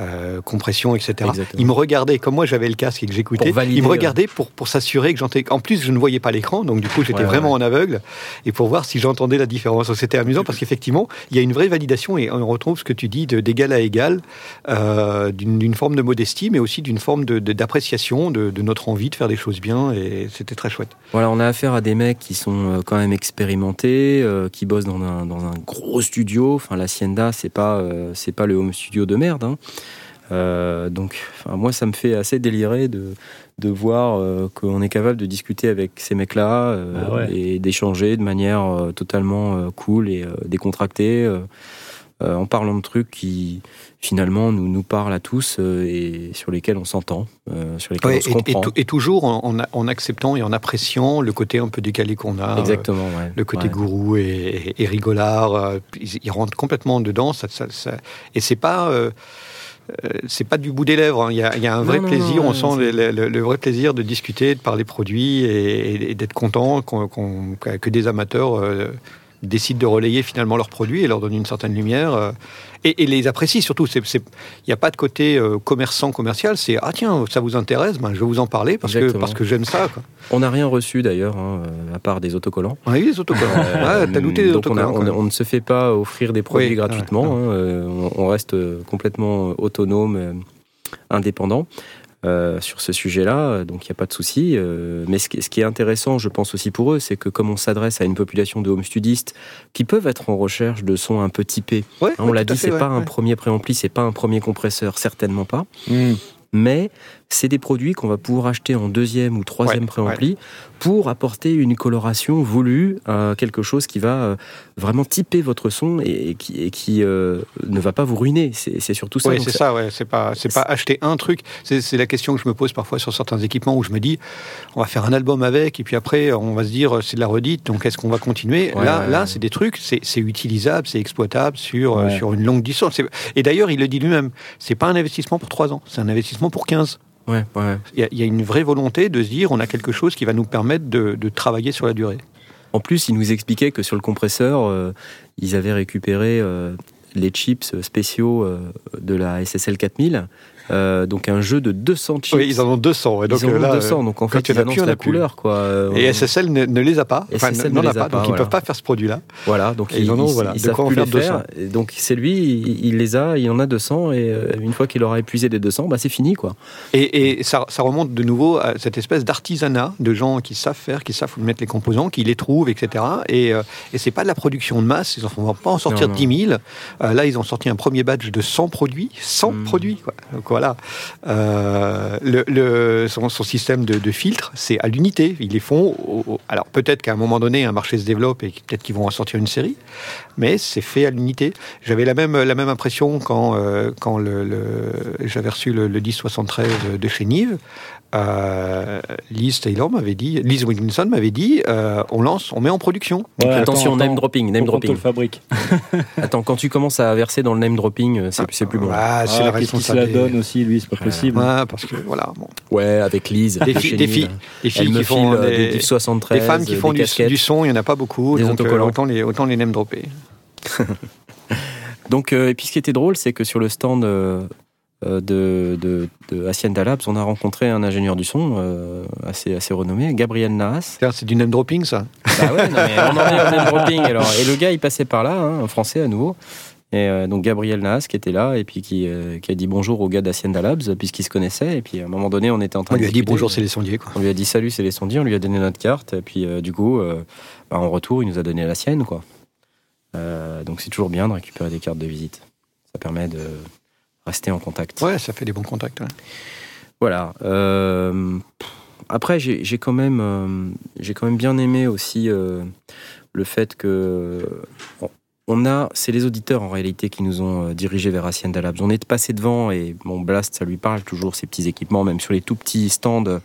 euh, compressions, etc. Exactement. Il me regardait, comme moi j'avais le casque et que j'écoutais, il me regardait pour, pour s'assurer que j'entendais. En plus, je ne voyais pas l'écran, donc du coup j'étais Ouais, vraiment ouais. en aveugle, et pour voir si j'entendais la différence. C'était amusant parce qu'effectivement, il y a une vraie validation et on retrouve ce que tu dis d'égal à égal, euh, d'une forme de modestie, mais aussi d'une forme de- de- d'appréciation de, de notre envie de faire des choses bien, et c'était très chouette. Voilà, on a affaire à des mecs qui sont euh, quand même expérimentés, euh, qui bossent dans un, dans un gros studio. Enfin, l'Hacienda, c'est pas, euh, c'est pas le home studio de merde. hein. Euh, donc, enfin, moi, ça me fait assez délirer de, de voir euh, qu'on est capable de discuter avec ces mecs-là euh, Ah ouais. et d'échanger de manière euh, totalement euh, cool et euh, décontractée, euh, en parlant de trucs qui finalement nous, nous parlent à tous euh, et sur lesquels on s'entend, euh, sur lesquels Ouais, on se et, comprend. et toujours en, acceptant et en appréciant le côté un peu décalé qu'on a. Exactement, ouais. le côté Ouais. gourou et, rigolard, ils, ils rentrent complètement dedans. Ça, ça- ça- et c'est pas, c'est pas du bout des lèvres. hein. Il y, a, il y a un vrai Non, plaisir. non, on sent le, le- le vrai plaisir de discuter, de parler produits et, d'être content qu'on- qu'on- que des amateurs euh, décident de relayer finalement leurs produits et leur donnent une certaine lumière. euh, et, et les apprécient surtout. Il n'y a pas de côté euh, commerçant commercial. C'est ah tiens ça vous intéresse, ben, je vais vous en parler parce que parce que j'aime ça. Quoi. On n'a rien reçu d'ailleurs, hein, euh, à part des autocollants. On a eu des autocollants. Ouais, T'as looté des donc on, a- autocollants. on- ne se fait pas offrir des produits Oui, gratuitement. ouais, hein, on, on reste complètement autonome, indépendant euh, sur ce sujet-là. Donc il n'y a pas de souci. euh, mais ce qui, ce qui est intéressant, je pense aussi pour eux, c'est que comme on s'adresse à une population de home studistes qui peuvent être en recherche de sons un peu typés. Ouais, Hein, on ouais, l'a dit, c'est ouais, pas un premier préampli, c'est pas un premier compresseur, certainement pas. Hmm. mais c'est des produits qu'on va pouvoir acheter en deuxième ou troisième Ouais, préampli pour apporter une coloration voulue à quelque chose qui va euh, vraiment typer votre son et, et qui, et qui, euh, ne va pas vous ruiner. C'est surtout ça. Oui, c'est ça, ouais. C'est pas, c'est pas acheter un truc. C'est la question que je me pose parfois sur certains équipements où je me dis, on va faire un album avec, et puis après, on va se dire, c'est de la redite, donc est-ce qu'on va continuer? Là, là, c'est des trucs, c'est utilisable, c'est exploitable sur, euh, sur une longue distance. Et d'ailleurs, il le dit lui-même, c'est pas un investissement pour 3 ans, c'est un investissement pour 15. Ouais, ouais. Il y, a, il y a une vraie volonté de se dire, on a quelque chose qui va nous permettre de, de travailler sur la durée. En plus, il nous expliquait que sur le compresseur, euh, ils avaient récupéré euh, les chips spéciaux euh, de la SSL 4000. Euh, donc un jeu de 200 chips. Oui, ils en ont 200. ouais, Ils donc en euh, ont là, 200, donc en fait, en ils plus, annoncent en la couleur. Quoi. Euh, Et SSL ne, ne les a pas, enfin, SSL n'en ne a pas, donc ils voilà. peuvent pas faire ce produit-là. Voilà, donc Et ils, ils en ont, ils- voilà, ils de savent quoi en faire les faire. 200. Et donc c'est lui, il, il les a, il en a 200 et euh, une fois qu'il aura épuisé les 200, bah c'est fini quoi. Et, et ça, ça remonte de nouveau à cette espèce d'artisanat de gens qui savent faire, qui savent mettre les composants, qui les trouvent, etc. Et, euh, et c'est pas de la production de masse, ils ne vont pas en sortir Non, non. 10 000. Euh, là, ils ont sorti un premier batch de 100 produits. 100 Mm. produits, quoi. Donc voilà. Euh, son, système de, filtre, c'est à l'unité. Ils les font. alors peut-être qu'à un moment donné, un marché se développe et peut-être qu'ils vont en sortir une série, mais c'est fait à l'unité. J'avais la même, impression quand, euh, j'avais reçu le, le 1073 de chez Nive. Euh, Liz Taylor m'avait dit, Liz Wilkinson m'avait dit, euh, on lance, on met en production. Ouais, Attention, attends, name attends. dropping, name dropping. le fabrique. <laughs> Attends, quand tu commences à verser dans le name dropping, euh, c'est c'est plus bon. Ah, c'est Ah, la Qu'est-ce qu'il se la responsabilité. donne aussi, lui, c'est pas possible. Ouais, parce que voilà, bon. Ouais, avec Lise. Des, de filles, des, filles, des qui font euh, des, des diff 73, des femmes qui font des du, du son, il n'y en a pas beaucoup, Des donc euh, autocollants. autant, les, autant les name dropper. <laughs> Donc, euh, et puis ce qui était drôle, c'est que sur le stand euh, de, de, de Hacienda Labs, on a rencontré un ingénieur du son euh, assez, assez renommé, Gabriel Nahas. C'est du name dropping, ça. Bah ouais, non, mais on en est au name dropping alors. Et le gars, il passait par là, hein, un français à nouveau. Et euh, donc Gabriel Nahas qui était là et puis qui, euh, qui a dit bonjour au gars d'Hacienda Labs puisqu'ils se connaissaient. Et puis à un moment donné, on était en train On de lui a dit bonjour, c'est les sondiers, quoi. On lui a dit salut, c'est les sondiers, on lui a donné notre carte, et puis euh, du coup, euh, bah, en retour, il nous a donné la sienne, quoi. Euh, donc c'est toujours bien de récupérer des cartes de visite. Ça permet de rester en contact. Ouais, ça fait des bons contacts. ouais. Voilà. euh, après, j'ai quand même, euh, j'ai quand même bien aimé aussi euh, le fait que on- a, c'est les auditeurs en réalité qui nous ont dirigés vers Hacienda Labs. On est passé devant et mon Blast, ça lui parle toujours ces petits équipements, même sur les tout petits stands.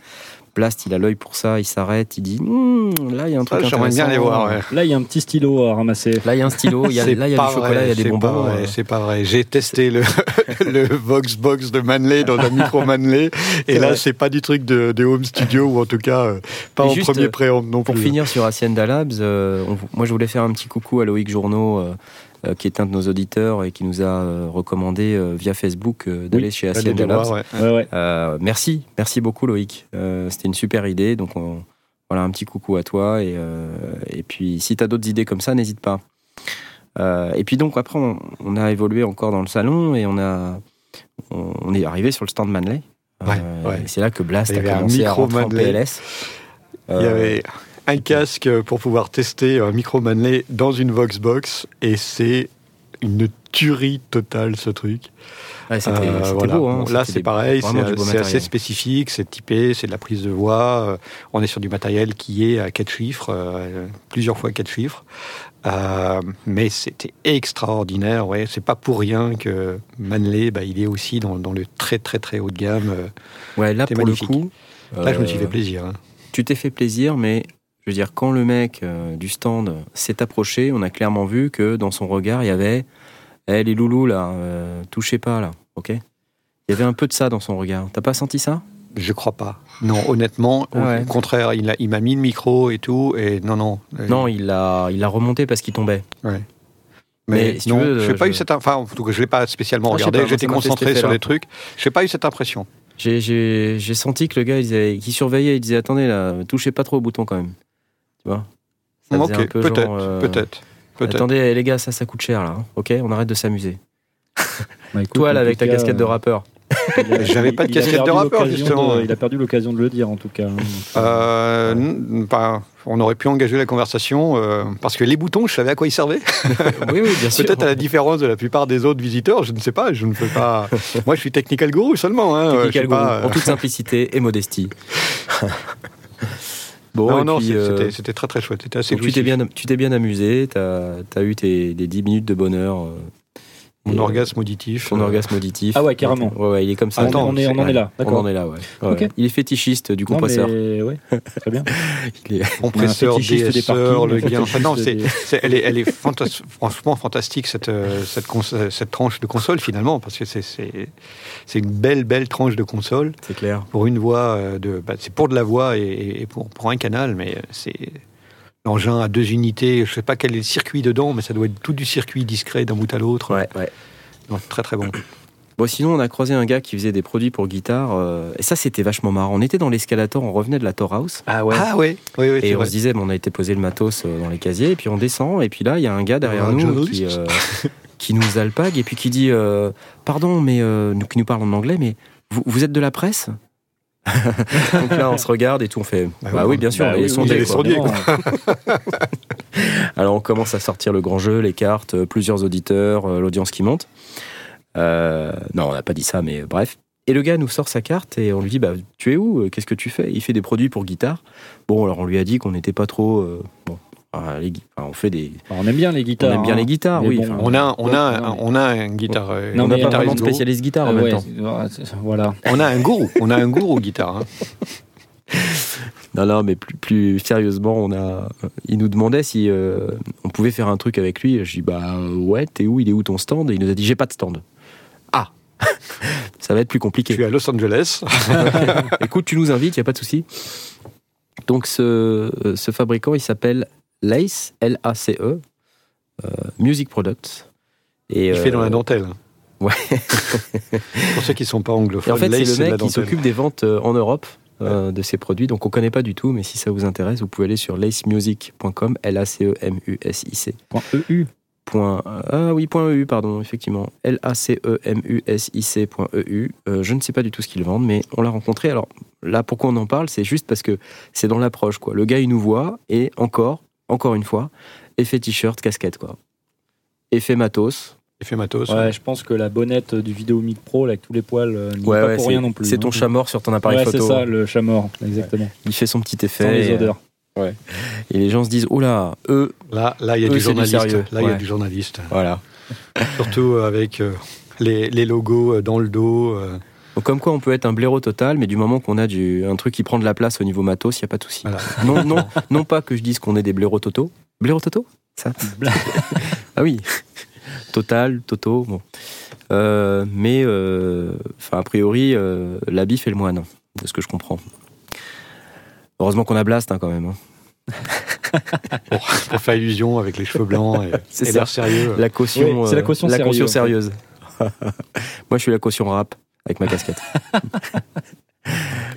Blast, il a l'œil pour ça, il s'arrête, il dit Hum, là il y a un truc Ah, J'aimerais bien intéressant. les voir. ouais. Là, il y a un petit stylo à ramasser. Là il y a un stylo, il y a, là il y a du chocolat, il y a des c'est bonbons. pas vrai, euh. C'est pas vrai. J'ai testé le, <laughs> le Voxbox de Manley dans un micro Manley, et là, c'est pas du truc de, de home studio, ou en tout cas, euh, pas Et en juste, premier euh, préamble non Pour plus. finir sur Hacienda Labs, euh, on- moi je voulais faire un petit coucou à Loïc Journeau, euh, qui est un de nos auditeurs et qui nous a euh, recommandé euh, via Facebook euh, d'aller Oui, chez Hacienda Labs. voir, ouais. Ouais, ouais. Euh, merci, merci beaucoup Loïc. Euh, C'était une super idée, donc on- voilà un petit coucou à toi et, euh, et puis si tu as d'autres idées comme ça, n'hésite pas. Euh, et puis donc après on, on a évolué encore dans le salon et on a on, on est arrivé sur le stand Manley. Ouais, Euh, ouais. et C'est là que Blast a commencé à micro rentrer en Manley. PLS. Il y avait un casque pour pouvoir tester un micro Manley dans une Voxbox, et c'est une tuerie totale ce truc. ouais, c'était Euh, voilà. beau. hein. Là, c'est pareil, c'est assez spécifique, c'est typé, c'est de la prise de voix. euh, on est sur du matériel qui est à quatre chiffres, euh, plusieurs fois quatre chiffres. Mais c'était extraordinaire, ouais. C'est pas pour rien que Manley, bah, il est aussi dans, dans le très très très haut de gamme. Ouais, là pour magnifique. le coup. Là, je me suis fait plaisir. hein. tu t'es fait plaisir, mais je veux dire, quand le mec euh, du stand s'est approché, on a clairement vu que dans son regard, il y avait Eh, les loulous là, euh, touchez pas là, ok? Il y avait un peu de ça dans son regard. T'as pas senti ça? Je crois pas. Non, honnêtement, au- Ouais. au contraire, il m'a mis le micro et tout, et non, non. euh, Non, il l'a il remonté parce qu'il tombait. Ouais. Mais Mais, si tu veux, je n'ai pas je- eu cette, enfin, en tout cas, je l'ai pas spécialement Ah, regardé. J'étais concentré sur les trucs. Je n'ai pas eu cette impression. J'ai- J'ai j'ai senti que le gars, il, disait- qui surveillait, il disait Attendez là, touchez pas trop au bouton quand même. Tu vois Ça ok, un peu peut-être, genre, euh, peut-être, peut-être. Attendez, les gars, ça, ça coûte cher là, hein, ok On arrête de s'amuser. Bah, écoute, Toi, là, avec ta cas, casquette de euh, rappeur. <laughs> J'avais pas de casquette de rappeur, justement. de- il a perdu l'occasion de le dire, en tout cas. hein. Euh, on aurait pu engager la conversation euh, parce que les boutons, je savais à quoi ils servaient. <laughs> oui, oui, bien sûr. Peut-être à la différence de la plupart des autres visiteurs, je ne sais pas. Je ne fais pas. <laughs> Moi, je suis technical guru seulement. Hein, Technical pas, Guru, en toute simplicité et modestie. Bon, non, non, euh, c'était- très très chouette. Assez tu t'es bien, tu t'es bien amusé, t'as as eu tes des 10 minutes de bonheur. Mon et, euh, orgasme auditif. Ton euh, orgasme auditif. Ah ouais, carrément. Ouais, ouais, il est comme ça. Ah, Attends, on, est, on en est là, On en est là, ouais. Ouais, Ok. ouais. Il est fétichiste du Non, compresseur. mais ouais, <laughs> très bien. Il est- <laughs> compresseur, DSeur, le gain. Enfin, non, c'est, elle est, elle est fantas- franchement fantastique cette, euh, cette, cons- cette tranche de console finalement, parce que c'est, c'est, c'est une belle, belle tranche de console C'est clair. pour une voix de, bah, c'est pour de la voix et, et pour, pour un canal, mais c'est l'engin à deux unités. Je sais pas quel est le circuit dedans, mais ça doit être tout du circuit discret d'un bout à l'autre. Ouais, ouais. Non, très très bon. <clears throat> Bon, sinon, on a croisé un gars qui faisait des produits pour guitare. euh, et ça, c'était vachement marrant. On était dans l'escalator, on revenait de la Tor House. Ah ouais. Ah ouais, oui, oui, Et on vrai. se disait, bon, on a été poser le matos euh, dans les casiers, et puis on descend, et puis là, il y a un gars derrière nous journaliste. qui, euh, <laughs> qui nous alpague, et puis qui dit, euh, pardon, mais euh, nous- qui nous parle en anglais, mais vous, vous êtes de la presse? <laughs> Donc là, on se regarde et tout, on fait, bah, Bah oui, bien sûr, Bah oui, les sondés, quoi. <laughs> Alors on commence à sortir le grand jeu, les cartes, euh, plusieurs auditeurs, euh, l'audience qui monte. Euh, non, on n'a pas dit ça, mais bref. Et le gars nous sort sa carte et on lui dit bah, Tu es où? Qu'est-ce que tu fais? Il fait des produits pour guitare. Bon, alors on lui a dit qu'on n'était pas trop. euh, bon, ah, les gui- enfin, on fait des. On aime bien les guitares. on aime bien hein. les guitares, Mais oui. bon, enfin, On a, on a, Non, on a un guitare. Non, on mais n'a pas guitariste vraiment de go. spécialiste guitare en Ah même ouais, temps. voilà. On a un gourou. On a un gourou guitare. hein. <laughs> Non, non, mais plus, plus sérieusement, on a. Il nous demandait si euh, on pouvait faire un truc avec lui. Je dis bah ouais, t'es où Il est où ton stand? Et il nous a dit j'ai pas de stand. Ah. <laughs> Ça va être plus Je compliqué. suis à Los Angeles. <laughs> Écoute, tu nous invites, il n'y a pas de souci. Donc, ce, ce fabricant, il s'appelle Lace, L-A-C-E, euh, Music Products. Et, Il fait euh, dans la dentelle. ouais. <laughs> Pour ceux qui ne sont pas anglophones, Et en fait, c'est le mec qui s'occupe des ventes euh, en Europe euh, de ces produits. Donc, on ne connaît pas du tout, mais si ça vous intéresse, vous pouvez aller sur lacemusic.com, L-A-C-E-M-U-S-I-C. Point EU. Point, ah oui, point EU, pardon, effectivement. L-A-C-E-M-U-S-I-C.eu. Euh, je ne sais pas du tout ce qu'ils vendent, mais on l'a rencontré. Alors là, pourquoi on en parle? C'est juste parce que c'est dans l'approche, quoi. Le gars, il nous voit, et encore, encore une fois, effet t-shirt, casquette, quoi. Effet matos. Effet matos. Ouais, je pense que la bonnette du Vidéo Mic Pro là, avec tous les poils, euh, n'y Ouais, pas ouais, pour c'est- rien non plus. C'est hein. ton chat mort sur ton appareil Ouais, photo. c'est ça, le chat mort, exactement. Il fait son petit Sans effet. les et, odeurs. et les gens se disent, oula, eux, Là, là, il y a Eux, du journaliste. Là, il y a du journaliste. voilà. Surtout euh, avec euh, les, les logos euh, dans le dos. Donc, comme quoi on peut être un blaireau total, mais du moment qu'on a du, un truc qui prend de la place au niveau matos, il n'y a pas de souci. Voilà. Non, non, non pas que je dise qu'on est des blaireaux totaux. Blaireaux totaux Ça? <laughs> Ah oui. Total, toto, bon. Euh, mais, euh, enfin, a priori, euh, la bif et le moine, de ce que je comprends. Heureusement qu'on a Blast hein, quand même. hein. <laughs> Pour faire illusion avec les cheveux blancs et, <laughs> l'air sérieux. La caution, Oui, c'est la euh, caution la sérieux, caution en fait. sérieuse. Moi, je suis la caution rap avec ma casquette.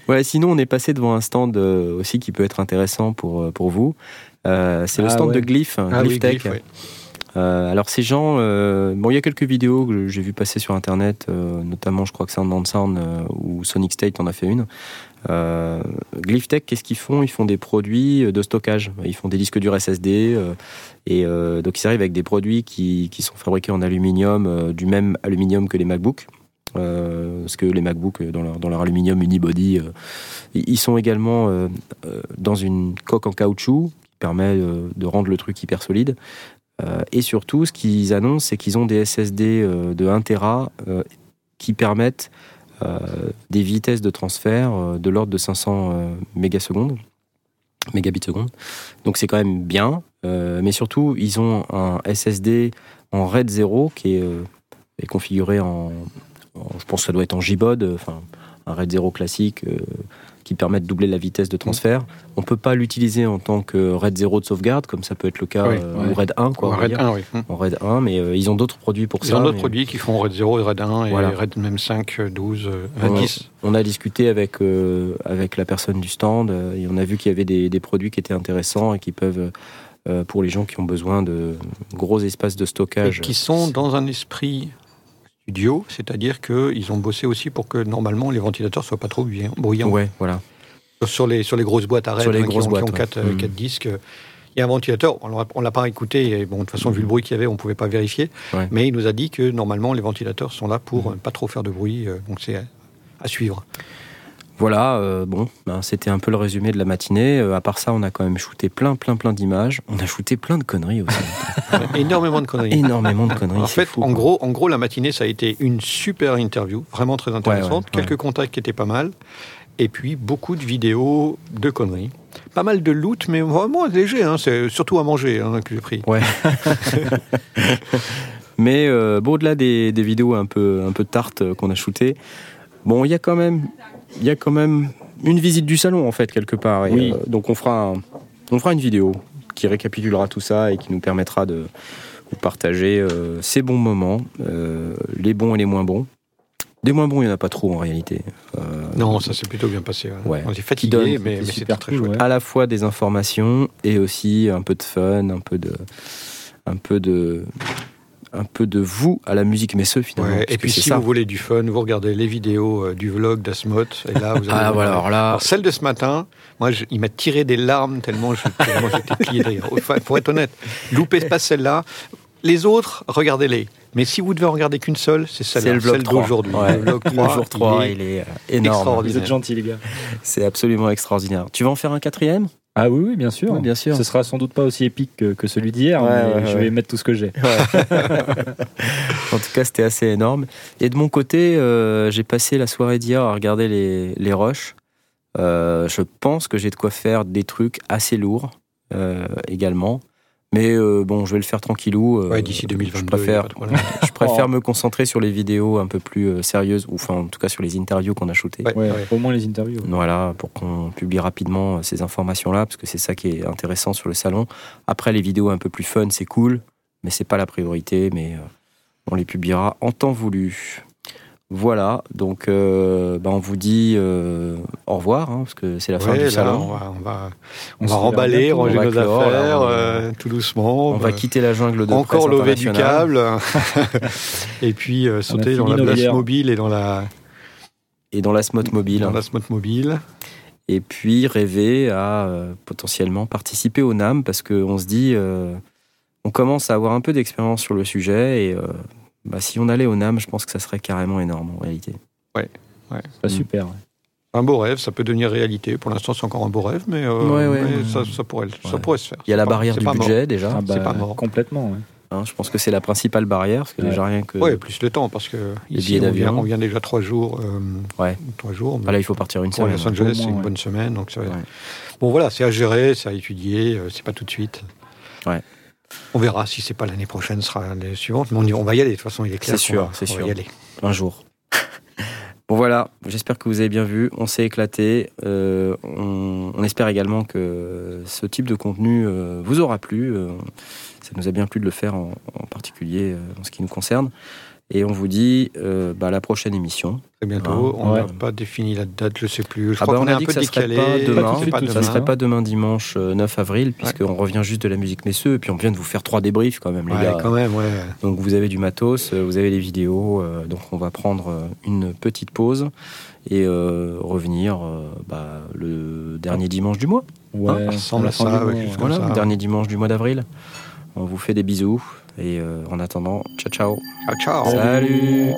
ouais, sinon, on est passé devant un stand euh, aussi qui peut être intéressant pour, euh, pour vous. Euh, c'est le Ah stand ouais. de Glyph, Ah Glyph oui, Tech. Glyph, ouais. Euh, alors ces gens, bon, il y a quelques vidéos que j'ai vu passer sur internet, notamment je crois que Sound on Sound ou Sonic State en a fait une. Euh, Glyph Tech, qu'est-ce qu'ils font? Ils font des produits de stockage. Ils font des disques durs SSD euh, et euh, donc ils arrivent avec des produits qui, qui sont fabriqués en aluminium, du même aluminium que les MacBooks. Euh, parce que les MacBooks, euh, dans leur, aluminium unibody, euh, ils sont également euh, dans une coque en caoutchouc qui permet de rendre le truc hyper solide. Et surtout, ce qu'ils annoncent, c'est qu'ils ont des SSD de 1 Tera qui permettent des vitesses de transfert de l'ordre de 500 euh, mégasecondes, mégabits secondes. Donc c'est quand même bien. Mais surtout, ils ont un SSD en RAID 0 qui est, configuré en- Je pense que ça doit être en JBOD, euh, enfin un RAID 0 classique euh, qui permet de doubler la vitesse de transfert. On peut pas l'utiliser en tant que RAID 0 de sauvegarde, comme ça peut être le cas, Oui, euh, ouais. ou RAID 1, quoi. on va Red dire. 1, oui. En RAID 1, mais euh, ils ont d'autres produits pour Ils ça. ont d'autres mais produits qui font Red 0, Red 1 et Voilà. Red même 5, 12, euh, Red Ouais. 10. On a discuté avec, euh, avec la personne du stand euh, et on a vu qu'il y avait des, des produits qui étaient intéressants et qui peuvent, euh, pour les gens qui ont besoin de gros espaces de Et stockage. qui sont dans un esprit studio, c'est-à-dire qu'ils ont bossé aussi pour que normalement les ventilateurs soient pas trop bruyants. Ouais, voilà. Sur, les, sur les grosses boîtes à les hein, qui ont, boîtes, qui ont ouais. 4, Mhm. disques. Il y a un ventilateur, on l'a- on l'a pas écouté, et bon, de toute façon, vu le bruit qu'il y avait, on ne pouvait pas vérifier. Ouais. Mais il nous a dit que normalement, les ventilateurs sont là pour Mhm. euh, pas trop faire de bruit, euh, donc c'est à suivre. Voilà, euh, bon, ben, c'était un peu le résumé de la matinée. Euh, à part ça, on a quand même shooté plein, plein, plein d'images. On a shooté plein de conneries aussi. <laughs> Énormément de conneries. Énormément de conneries. En fait, fou, en, quoi. gros, en gros, la matinée, ça a été une super interview, vraiment très intéressante. ouais, ouais. Quelques contacts qui étaient pas mal. Et puis, beaucoup de vidéos de conneries. Pas mal de loot, mais vraiment léger. Hein, c'est surtout à manger hein, que j'ai pris. Ouais. <laughs> Mais euh, bon, au-delà des, des vidéos un peu, un peu tartes qu'on a shootées, bon, il y a quand même, il y a quand même une visite du salon en fait quelque part. Et, Oui. euh, donc on fera, un- on fera une vidéo qui récapitulera tout ça et qui nous permettra de vous partager euh, ces bons moments, euh, les bons et les moins bons. Des moins bons, il n'y en a pas trop en réalité. Euh, Non, ça s'est plutôt bien passé. ouais. Ouais. On Qui fatigué, donne- mais, mais super très chouette. ouais. à la fois des informations et aussi un peu de fun, un peu de, un peu de, un peu de vous à la musique, mais ce finalement. Ouais, et puis si ça. vous voulez du fun, vous regardez les vidéos euh, du vlog d'Asmot, et là vous <laughs> allez... Ah voilà, alors là, Alors, celle de ce matin, moi, je- il m'a tiré des larmes tellement j'étais <laughs> plié de rire. Enfin, pour être honnête, loupez pas celle-là. Les autres, regardez-les. Mais si vous devez en regarder qu'une seule, c'est c'est celle-là, le vlog celle 3. d'aujourd'hui. Ouais. Le vlog 3, Le jour 3, il il est est, euh, énorme. extraordinaire. Vous êtes gentils, les gars. C'est absolument extraordinaire. Tu vas en faire un quatrième? Ah oui, oui, bien sûr. Bien sûr. Ce sera sans doute pas aussi épique que, que celui d'hier, Ouais, mais ouais, je ouais. vais mettre tout ce que j'ai. <laughs> En tout cas, c'était assez énorme. Et de mon côté, euh, j'ai passé la soirée d'hier à regarder les, les rushs. Euh, je pense que j'ai de quoi faire des trucs assez lourds euh, également. Mais euh, bon, je vais le faire tranquillou. euh, Ouais, d'ici 2022, Je préfère, <laughs> je préfère Oh. me concentrer sur les vidéos un peu plus euh, sérieuses, ou enfin en tout cas sur les interviews qu'on a shootées. Ouais, Ouais, ouais. Au moins les interviews. Voilà, pour qu'on publie rapidement euh, ces informations-là, parce que c'est ça qui est intéressant sur le salon. Après, les vidéos un peu plus fun, c'est cool, mais c'est pas la priorité, mais euh, on les publiera en temps voulu. Voilà, donc euh, bah, on vous dit euh, au revoir, hein, parce que c'est la fin du là, salon. on va, on va, On on se va verra remballer, bientôt. ranger On va nos clore, affaires, euh, tout doucement. On va quitter la jungle de encore lever du câble <laughs> et puis sauter dans la place mobile et dans la et dans la Smot Mobile. dans la smot mobile et puis rêver à potentiellement participer au NAM parce qu'on se dit, on commence à avoir un peu d'expérience sur le sujet et bah, si on allait au NAM, je pense que ça serait carrément énorme en réalité. Pas super. ouais. un beau rêve ça peut devenir réalité pour l'instant c'est encore un beau rêve mais, euh, Ouais, ouais, mais ouais. ça, ça pourrait ça Ouais. pourrait se faire Il y a la C'est pas- barrière c'est du pas mort. budget déjà. Ah bah, pas mort. Complètement. ouais. Hein, je pense que c'est la principale barrière, parce que Ouais. déjà rien que. Ouais, plus le temps, parce que Les ici, billets on vient, on vient déjà trois jours. euh, Ouais. Trois jours. mais Ah, là, il faut partir une pour semaine. Los Angeles, c'est une ouais. bonne semaine. Donc ça Ouais. Bon, voilà, c'est à gérer, c'est à étudier, euh, c'est pas tout de suite. Ouais. On verra si c'est pas l'année prochaine, ce sera l'année suivante. Mais on, y- on va y aller, de toute façon, il est clair. C'est sûr, c'est on va sûr. y aller. un jour. <laughs> bon voilà, j'espère que vous avez bien vu. On s'est éclaté. Euh, on, on espère également que ce type de contenu euh, vous aura plu. Euh, ça nous a bien plu de le faire en, en particulier en ce qui nous concerne. Et on vous dit euh, bah, à la prochaine émission. Très bientôt. Ah, on n'a ouais. pas défini la date, je sais plus. Je Ah crois bah, qu'on on est a un dit peu que ça serait décalé. pas demain. Pas tout Ça demain. serait pas demain dimanche euh, 9 avril, puisqu'on revient juste de la musique Messeux, et puis on vient de vous faire trois débriefs quand même, les Ouais, gars. quand même, ouais. Donc vous avez du matos, euh, vous avez les vidéos, euh, donc on va prendre euh, une petite pause et euh, revenir euh, bah, le dernier dimanche du mois. Ouais, ça ça, ouais, mois, ouais. chose Voilà, ça. le dernier dimanche du mois d'avril. On vous fait des bisous et euh, en attendant, ciao ciao. Ciao, ciao. Salut